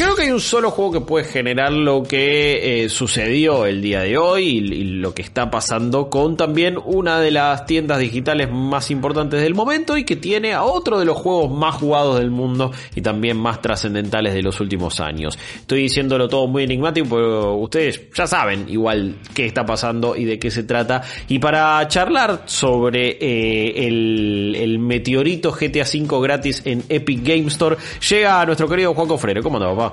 Creo que hay un solo juego que puede generar lo que eh, sucedió el día de hoy y, lo que está pasando con también una de las tiendas digitales más importantes del momento y que tiene a otro de los juegos más jugados del mundo y también más trascendentales de los últimos años. Estoy diciéndolo todo muy enigmático, pero ustedes ya saben igual qué está pasando y de qué se trata. Y para charlar sobre eh, el, meteorito GTA V gratis en Epic Game Store, llega nuestro querido Juan Cofrero. ¿Cómo anda, papá?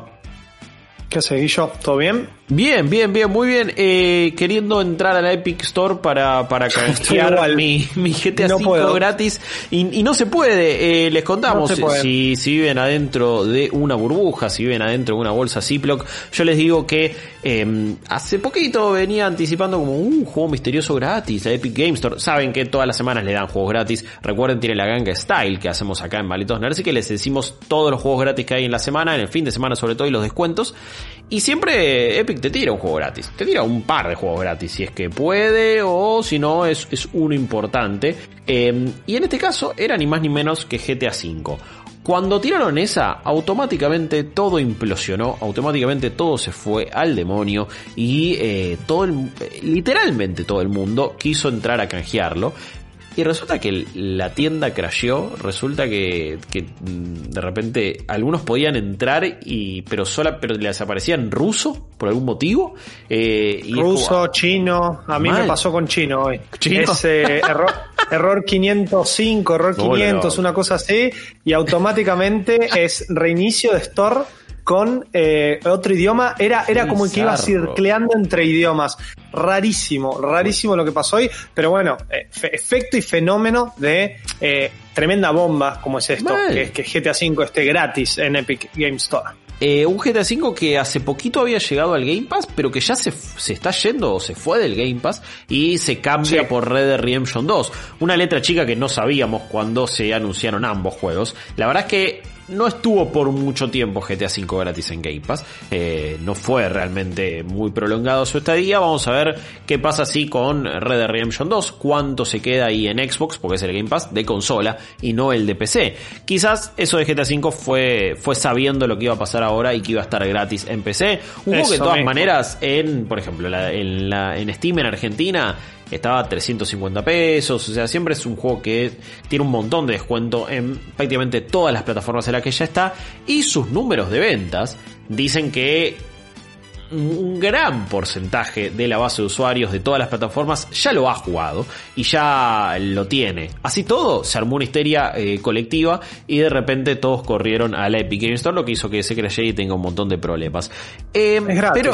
¿Qué haces, Guillo? ¿Todo bien? Bien, bien, bien, muy bien. Eh, queriendo entrar a la Epic Store para, para canjear mi, mi GTA No 5 puedo. gratis y, y no se puede. Eh, les contamos, No se puede. si, si viven adentro de una burbuja, si viven adentro de una bolsa Ziploc, yo les digo que eh, hace poquito venía anticipando como un juego misterioso gratis, la Epic Game Store. Saben que todas las semanas le dan juegos gratis. Recuerden, tiene la ganga Style que hacemos acá en Malitos Nerds y que les decimos todos los juegos gratis que hay en la semana, en el fin de semana sobre todo y los descuentos. Y siempre Epic te tira un juego gratis. Te tira un par de juegos gratis si es que puede o si no es, es uno importante. Eh, y en este caso era ni más ni menos que GTA V. Cuando tiraron esa, automáticamente todo implosionó, automáticamente todo se fue al demonio y eh, todo el- literalmente todo el mundo quiso entrar a canjearlo. Y resulta que la tienda crasheó, resulta que, que, mm, de repente algunos podían entrar y pero sola pero les aparecía en ruso por algún motivo. eh, y Ruso, como- chino. A mí Mal. me pasó con chino hoy. ¿Chino? Es eh, error, error 505, error No, 500, no. una cosa así. Y automáticamente es reinicio de Store con eh, otro idioma. Era, era Qué como que iba circleando entre idiomas. Rarísimo, rarísimo lo que pasó hoy. Pero bueno, eh, fe- efecto y fenómeno de eh, tremenda bomba como es esto. Que es que GTA V esté gratis en Epic Game Store. Eh, un GTA V que hace poquito había llegado al Game Pass, pero que ya se, se está yendo o se fue del Game Pass y se cambia Sí. por Red Dead Redemption 2. Una letra chica que no sabíamos cuando se anunciaron ambos juegos. La verdad es que no estuvo por mucho tiempo GTA V gratis en Game Pass. Eh, no fue realmente muy prolongado su estadía. Vamos a ver qué pasa así con Red Dead Redemption 2. Cuánto se queda ahí en Xbox, porque es el Game Pass de consola y no el de PC. Quizás eso de GTA V fue, fue sabiendo lo que iba a pasar ahora y que iba a estar gratis en PC. Un juego que de todas maneras, en, por ejemplo, la- en, la, en Steam en Argentina estaba a 350 pesos. O sea, siempre es un juego que tiene un montón de descuento en prácticamente todas las plataformas en las que ya está. Y sus números de ventas dicen que un gran porcentaje de la base de usuarios de todas las plataformas ya lo ha jugado y ya lo tiene. Así todo, se armó una histeria eh, colectiva y de repente todos corrieron a la Epic Game Store, lo que hizo que ese Crash y tenga un montón de problemas. Eh, Es gratis. Pero,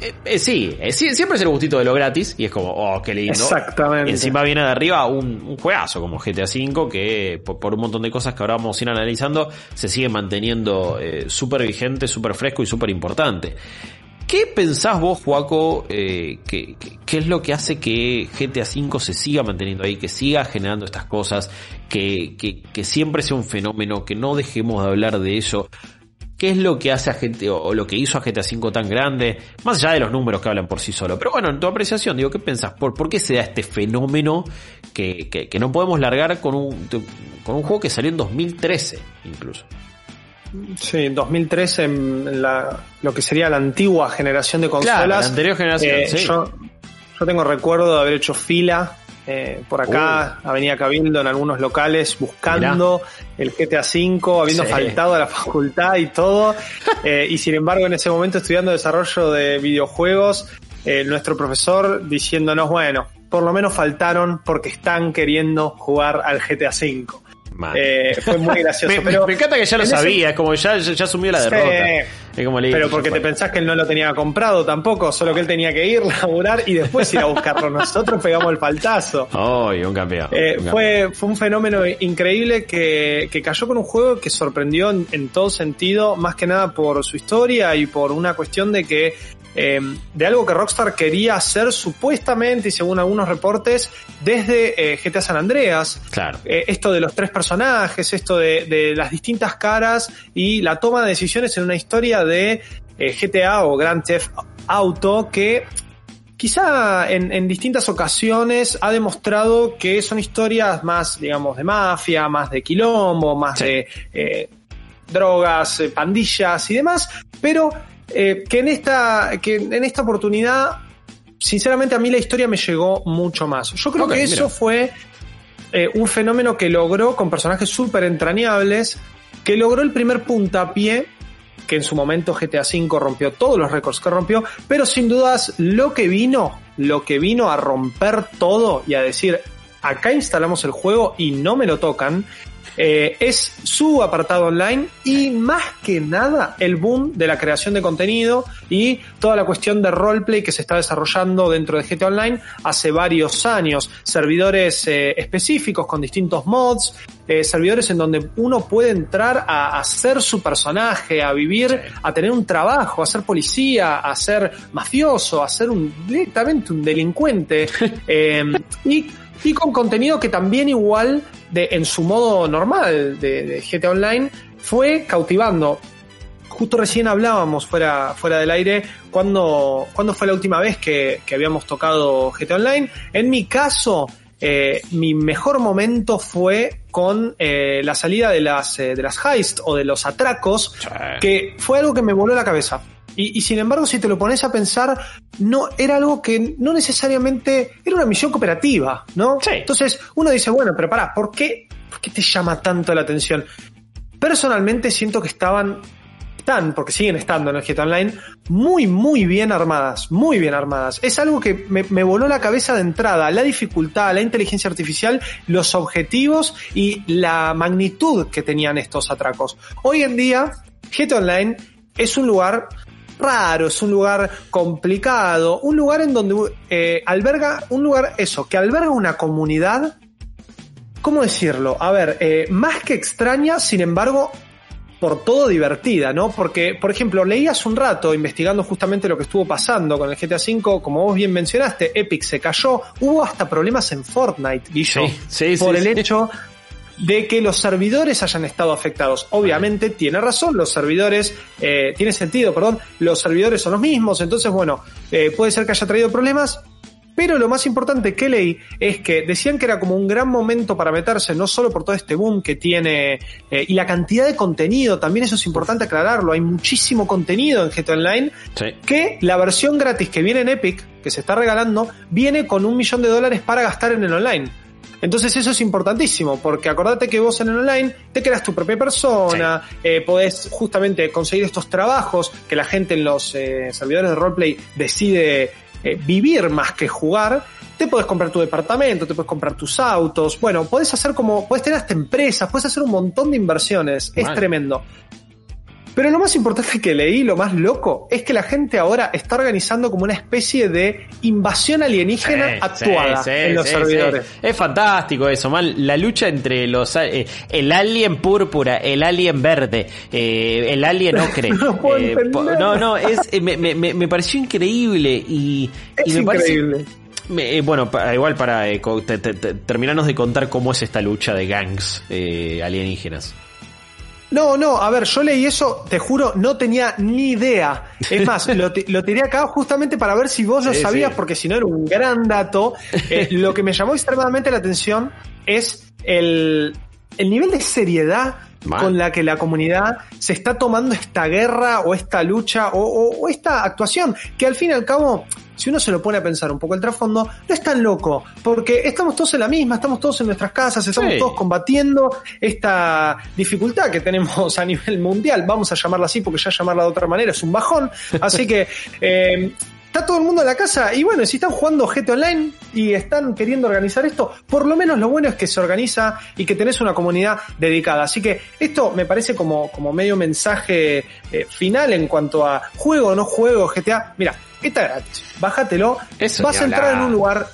eh, eh, sí, siempre es el gustito de lo gratis y es como, oh, qué lindo. Exactamente. Y encima viene de arriba un, un juegazo como GTA V que por, por un montón de cosas que ahora vamos a ir analizando se sigue manteniendo súper vigente, súper fresco y súper importante. ¿Qué pensás vos, Juaco, eh, que, es lo que hace que GTA V se siga manteniendo ahí, que siga generando estas cosas, que, que, siempre sea un fenómeno, que no dejemos de hablar de eso? ¿Qué es lo que hace a gente, o, lo que hizo a GTA V tan grande? Más allá de los números que hablan por sí solo. Pero bueno, en tu apreciación, digo, ¿qué pensás? ¿Por, por qué se da este fenómeno que no podemos largar con un, con un juego que salió en 2013, incluso? Sí, 2003 en la, lo que sería la antigua generación de consolas. Claro, la anterior generación, Eh, sí. yo, yo tengo recuerdo de haber hecho fila eh, por acá, Avenida Cabildo, en algunos locales, buscando el GTA V, habiendo Sí. faltado a la facultad y todo. Eh, y sin embargo, en ese momento estudiando desarrollo de videojuegos, eh, nuestro profesor diciéndonos, bueno, por lo menos faltaron porque están queriendo jugar al GTA V. Eh, fue muy gracioso. me, pero me encanta que ya lo ese- sabía, es como ya, ya, asumió la Sí. derrota. Es como Pero porque te pensás que él no lo tenía comprado tampoco, solo que él tenía que ir, laburar y después ir a buscarlo. Nosotros pegamos el faltazo. ¡Ay, un campeón! Eh, un campeón. fue, fue un fenómeno increíble que, que cayó con un juego que sorprendió en, en todo sentido, más que nada por su historia y por una cuestión de que eh, de algo que Rockstar quería hacer supuestamente y según algunos reportes desde eh, GTA San Andreas. Claro. Eh, esto de los tres personajes, esto de, de las distintas caras y la toma de decisiones en una historia de GTA o Grand Theft Auto que quizá en, en, distintas ocasiones ha demostrado que son historias más, digamos, de mafia, más de quilombo, más Sí. de drogas, pandillas y demás, pero eh, que en esta, que en esta oportunidad, sinceramente a mí la historia me llegó mucho más. Yo creo que eso mira. fue eh, un fenómeno que logró con personajes súper entrañables, que logró el primer puntapié, que en su momento GTA V rompió todos los récords que rompió, pero sin dudas lo que vino, lo que vino a romper todo y a decir, acá instalamos el juego y no me lo tocan, eh, es su apartado online y más que nada el boom de la creación de contenido y toda la cuestión de roleplay que se está desarrollando dentro de GTA Online hace varios años. Servidores eh, específicos con distintos mods, eh, servidores en donde uno puede entrar a, a ser su personaje, a vivir, a tener un trabajo, a ser policía, a ser mafioso, a ser un, directamente un delincuente. y y con contenido que también igual de en su modo normal de, de GTA Online fue cautivando. Justo recién hablábamos fuera, fuera del aire cuando, cuando fue la última vez que, que habíamos tocado GTA Online. En mi caso, eh, mi mejor momento fue con eh, la salida de las, eh, de las heist o de los atracos, que fue algo que me voló la cabeza. Y, y, sin embargo, si te lo pones a pensar, no era algo que no necesariamente era una misión cooperativa, ¿no? Sí. Entonces uno dice, bueno, pero pará, ¿por qué, ¿por qué te llama tanto la atención? Personalmente siento que estaban, están, porque siguen estando en el GTA Online, muy, muy bien armadas, muy bien armadas. Es algo que me, me voló la cabeza de entrada, la dificultad, la inteligencia artificial, los objetivos y la magnitud que tenían estos atracos. Hoy en día, GTA Online es un lugar raro, es un lugar complicado, un lugar en donde eh, alberga, un lugar, eso, que alberga una comunidad, ¿cómo decirlo? A ver, eh, más que extraña, sin embargo, por todo divertida, ¿no? Porque, por ejemplo, leí hace un rato, investigando justamente lo que estuvo pasando con el GTA V, como vos bien mencionaste, Epic se cayó, hubo hasta problemas en Fortnite, Guillo, Sí, sí, por sí, el hecho de que los servidores hayan estado afectados. Obviamente tiene razón, los servidores, eh, tiene sentido, perdón, los servidores son los mismos, entonces bueno, eh, puede ser que haya traído problemas, pero lo más importante que leí es que decían que era como un gran momento para meterse, no solo por todo este boom que tiene eh, y la cantidad de contenido, también eso es importante aclararlo, hay muchísimo contenido en GTA Online Sí. que la versión gratis que viene en Epic, que se está regalando, viene con un millón de dólares para gastar en el online. Entonces eso es importantísimo, porque acordate que vos en el online te creas tu propia persona, eh, podés justamente conseguir estos trabajos que la gente en los eh, servidores de roleplay decide eh, vivir más que jugar. Te podés comprar tu departamento, te puedes comprar tus autos, bueno, podés hacer como, podés tener hasta empresas, podés hacer un montón de inversiones, es tremendo. Pero lo más importante que leí, lo más loco, es que la gente ahora está organizando como una especie de invasión alienígena Sí, actuada sí, sí, en los servidores. Es fantástico eso, mal. La lucha entre los eh, el alien púrpura, el alien verde, eh, el alien ocre. No puedo eh, no, no, es, eh, me, me- me- pareció increíble y, y me parece- increíble. eh, bueno, igual para eh, co- te- te- te- terminarnos de contar cómo es esta lucha de gangs eh, alienígenas. No, no, a ver, yo leí eso, te juro, no tenía ni idea. Es más, lo, lo tiré acá justamente para ver si vos lo Sí, sabías, sí. porque si no era un gran dato. Eh, lo que me llamó extremadamente la atención es el, el nivel de seriedad con la que la comunidad se está tomando esta guerra o esta lucha o, o- o esta actuación, que al fin y al cabo, si uno se lo pone a pensar un poco el trasfondo, no es tan loco, porque estamos todos en la misma, estamos todos en nuestras casas, estamos Sí. todos combatiendo esta dificultad que tenemos a nivel mundial, vamos a llamarla así porque ya llamarla de otra manera es un bajón, así que eh, está todo el mundo en la casa y bueno, si están jugando GTA Online y están queriendo organizar esto, por lo menos lo bueno es que se organiza y que tenés una comunidad dedicada, así que esto me parece como, como medio mensaje eh, final en cuanto a juego o no juego GTA, mira, está gratis, bájatelo, Eso vas a entrar en un lugar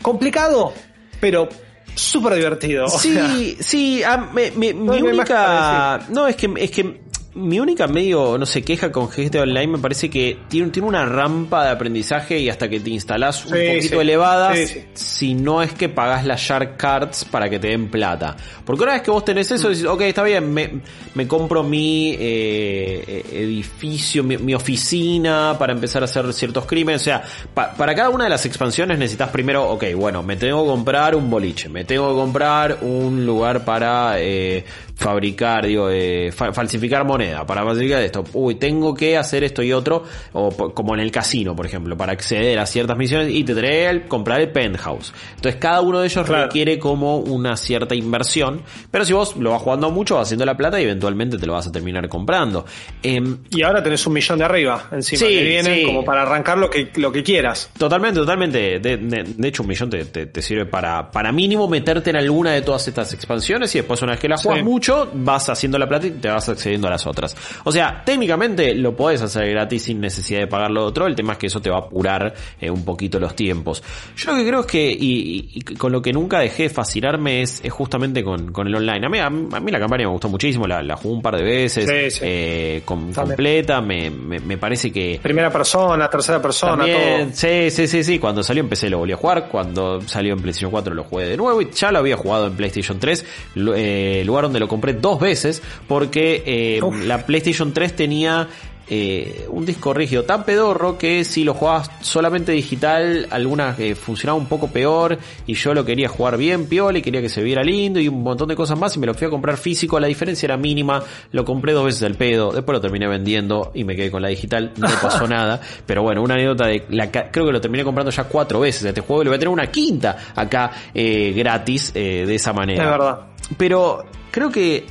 complicado, pero súper divertido. o sea, Sí, sí, ah, me- me- No mi única. No, es que, es que mi única medio, no sé, queja con GTA Online me parece que tiene, tiene una rampa de aprendizaje y hasta que te instalás un Sí, poquito sí. elevada, sí. si no es que pagás las Shark Cards para que te den plata. Porque una vez que vos tenés eso, decís, ok, está bien, me, me compro mi eh, edificio, mi, mi oficina para empezar a hacer ciertos crímenes. O sea, pa- para cada una de las expansiones necesitas primero, ok, bueno, me tengo que comprar un boliche, me tengo que comprar un lugar para eh, fabricar, digo, eh, fa- falsificar moneda, para falsificar esto. Uy, tengo que hacer esto y otro, o como en el casino, por ejemplo, para acceder a ciertas misiones y te trae el comprar el penthouse. Entonces cada uno de ellos Claro. requiere como una cierta inversión, pero si vos lo vas jugando mucho, vas haciendo la plata y eventualmente te lo vas a terminar comprando. Em, Y ahora tenés un millón de arriba encima Sí, que vienen sí. como para arrancar lo que, lo que quieras. Totalmente, totalmente. De, de- de hecho, un millón te, te- te sirve para, para mínimo meterte en alguna de todas estas expansiones y después una vez que la juegas Sí. mucho, vas haciendo la plata y te vas accediendo a las otras. O sea, técnicamente lo podés hacer gratis sin necesidad de pagar lo otro. El tema es que eso te va a apurar eh, un poquito los tiempos. Yo lo que creo es que, y, y- y con lo que nunca dejé de fascinarme es, es justamente con, con el online. A mí, a, mí a mí la campaña me gustó muchísimo, la, la jugué un par de veces, Sí, sí. eh, completa, me, me, me parece que... Primera persona, tercera persona, También, todo. sí, sí, sí, sí. Cuando salió en PC lo volví a jugar. Cuando salió en PlayStation 4 lo jugué de nuevo. Y ya lo había jugado en PlayStation 3. lu- eh, lugar donde lo compré dos veces. Porque eh, la PlayStation 3 tenía eh, un disco rígido tan pedorro que si lo jugabas solamente digital, algunas eh, funcionaba un poco peor. Y yo lo quería jugar bien, piola, y quería que se viera lindo y un montón de cosas más. Y me lo fui a comprar físico. La diferencia era mínima. Lo compré dos veces al pedo. Después lo terminé vendiendo y me quedé con la digital. No pasó nada. Pero bueno, una anécdota de la creo que lo terminé comprando ya cuatro veces este juego y le voy a tener una quinta acá eh, gratis de esa manera. Es verdad. Pero creo que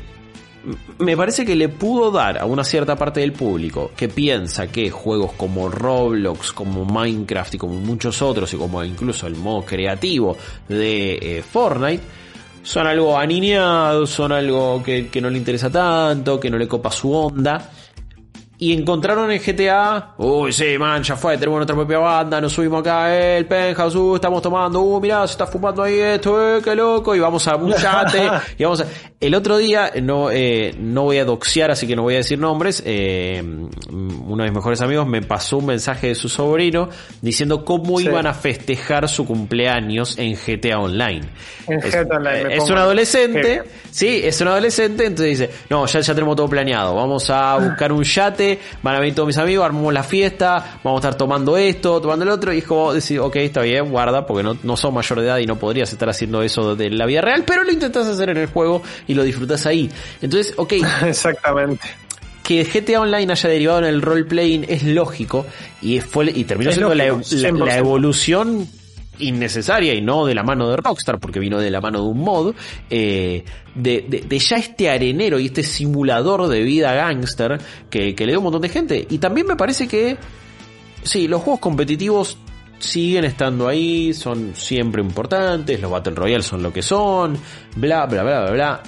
me parece que le pudo dar a una cierta parte del público que piensa que juegos como Roblox, como Minecraft y como muchos otros, y como incluso el modo creativo de eh, Fortnite, son algo aniñado, son algo que no le interesa tanto, que no le copa su onda. Y encontraron en GTA, uy, sí, man, ya fue, tenemos nuestra propia banda, nos subimos acá, eh, el penthouse, uh, estamos tomando, uh, mirá, se está fumando ahí esto, eh, qué loco, y vamos a un yate, y vamos a... El otro día, no, eh, no voy a doxear, así que no voy a decir nombres, eh, uno de mis mejores amigos me pasó un mensaje de su sobrino diciendo cómo Sí. iban a festejar su cumpleaños en GTA Online. En es, GTA Online, me es pongo. un adolescente. Sí, es un adolescente, entonces dice, no, ya, ya tenemos todo planeado, vamos a buscar un yate, van a venir todos mis amigos, armamos la fiesta, vamos a estar tomando esto, tomando el otro, y es como decir, ok, está bien, guarda, porque no, no sos mayor de edad y no podrías estar haciendo eso de la vida real, pero lo intentás hacer en el juego y lo disfrutás ahí. Entonces, ok, Exactamente. que GTA Online haya derivado en el roleplaying es lógico y fue y terminó Es siendo la, lógico, la- 100%. la evolución innecesaria y no de la mano de Rockstar porque vino de la mano de un mod eh, de, de- de ya este arenero y este simulador de vida gangster que, que le dio un montón de gente. Y también me parece que sí los juegos competitivos siguen estando ahí son siempre importantes los Battle Royale son lo que son bla bla bla bla bla.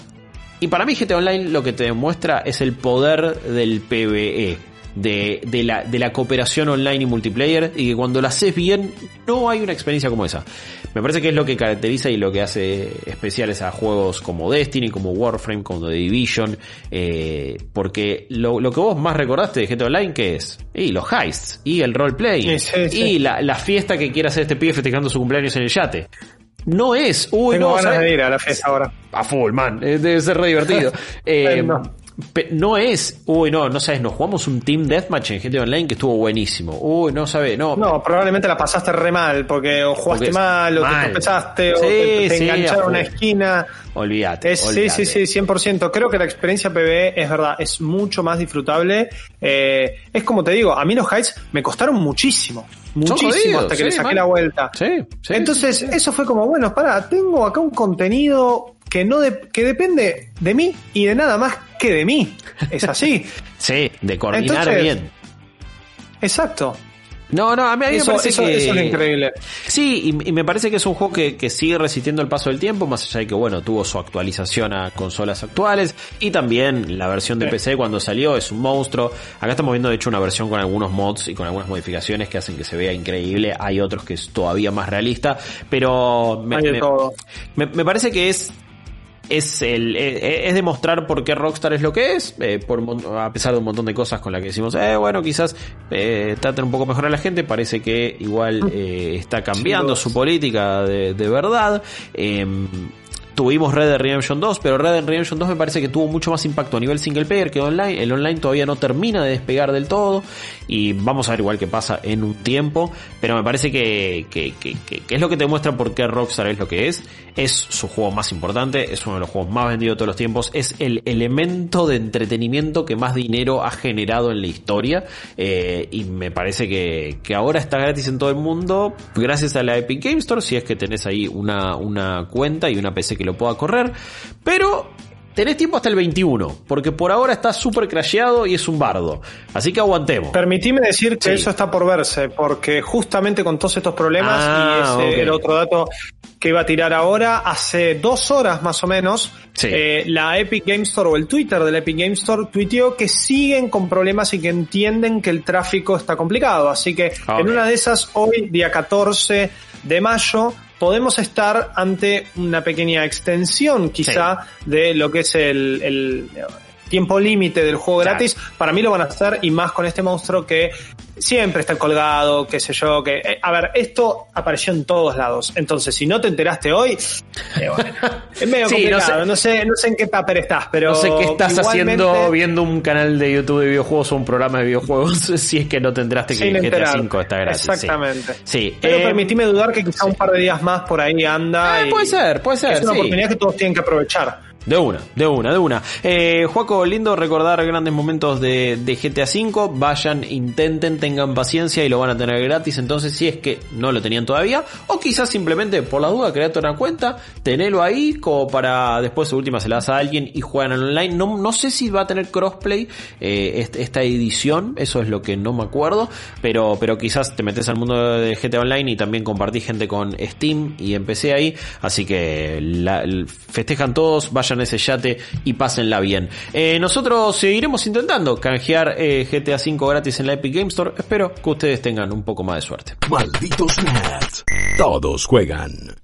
Y para mí GTA Online lo que te demuestra es el poder del PvE, de, de, la, de la cooperación online y multiplayer, y que cuando lo haces bien, no hay una experiencia como esa. Me parece que es lo que caracteriza y lo que hace especiales a juegos como Destiny, como Warframe, como The Division, eh, porque lo, lo que vos más recordaste de GTA Online, ¿qué es? Y los heists, y el roleplay, Sí, sí, sí. y la, la fiesta que quiere hacer este pibe festejando su cumpleaños en el yate. No es, uy, Tengo no, ganas de ir a la fiesta ahora. A full, man. Eh, Debe ser re divertido. Eh, No. No es, uy, no, no sabes, nos jugamos un Team Deathmatch en GTA Online que estuvo buenísimo. Uy, no sabes, no. No, probablemente la pasaste re mal, porque o jugaste Porque- mal, o mal. te tropezaste, o te, te sí, engancharon a una esquina. Olvídate. Es, sí, olvídate. sí, sí, 100%. Creo que la experiencia PvE es verdad, es mucho más disfrutable. Eh, es como te digo, a mí los heights me costaron muchísimo. Muchísimo jodidos, hasta que sí, le saqué man. la vuelta. Sí, sí. Entonces, eso fue como, bueno, para, tengo acá un contenido que no de- que depende de mí y de nada más que de mí. Es así. Sí, de coordinar Entonces, bien. Exacto. No, no, a mí, a mí Eso, me parece eso- que... eso es increíble. Sí, y, y me parece que es un juego que, que sigue resistiendo el paso del tiempo, más allá de que, bueno, tuvo su actualización a consolas actuales, y también la versión de Sí. PC cuando salió es un monstruo. Acá estamos viendo, de hecho, una versión con algunos mods y con algunas modificaciones que hacen que se vea increíble. Hay otros que es todavía más realista, pero me, me- todo. me- me parece que es es el es demostrar por qué Rockstar es lo que es, por, a pesar de un montón de cosas con las que decimos, eh, bueno, quizás eh, traten un poco mejor a la gente, parece que igual está cambiando su política de, de verdad. Tuvimos Red Dead Redemption 2, pero Red Dead Redemption 2 me parece que tuvo mucho más impacto a nivel single player que online. El online todavía no termina de despegar del todo y vamos a ver igual qué pasa en un tiempo, pero me parece que, es lo que te muestra por qué Rockstar es lo que es. Es su juego más importante, es uno de los juegos más vendidos de todos los tiempos, es el elemento de entretenimiento que más dinero ha generado en la historia eh, y me parece que, que ahora está gratis en todo el mundo gracias a la Epic Game Store si es que tenés ahí una, una cuenta y una PC que lo pueda correr, pero tenés tiempo hasta el 21, porque por ahora está súper crasheado y es un bardo. Así que aguantemos. Permitime decir que eso está por verse, porque justamente con todos estos problemas, Ah, y ese ok. el otro dato que iba a tirar ahora, hace dos horas más o menos, Sí. eh, la Epic Game Store o el Twitter de la Epic Game Store tuiteó que siguen con problemas y que entienden que el tráfico está complicado. Así que Ah, en una de esas, hoy, día 14 de mayo, podemos estar ante una pequeña extensión quizá de lo que es el, el tiempo límite del juego Claro. gratis. Para mí lo van a hacer y más con este monstruo que siempre está colgado, qué sé yo, que... eh, a ver, esto apareció en todos lados. Entonces, si no te enteraste hoy, eh, bueno, es medio Sí, complicado. no No sé, no sé, en qué tupper estás, pero... no sé qué estás igualmente, haciendo viendo un canal de YouTube de videojuegos o un programa de videojuegos si es que no te enteraste que Sin GTA. 5 está gratis. Exactamente. Sí, Pero eh, permitime dudar que quizá un par de días más por ahí anda. puede ser, puede ser. Es una oportunidad que todos tienen que aprovechar. De una, de una, de una. Eh, Juaco, lindo recordar grandes momentos de, GTA V. Vayan, intenten, tengan paciencia y lo van a tener gratis. Entonces, si es que no lo tenían todavía, o quizás simplemente por la duda, create una cuenta, tenelo ahí, como para después, de última, se la das a alguien y juegan online. No, no sé si va a tener crossplay eh, est- esta edición, eso es lo que no me acuerdo. Pero, pero quizás te metes al mundo de GTA Online y también compartís gente con Steam y empecé ahí. Así que festejan todos, vayan a ese yate y pásenla bien. Eh, nosotros seguiremos intentando canjear eh, GTA V gratis en la Epic Game Store. Espero que ustedes tengan un poco más de suerte. Malditos nerds. Todos juegan.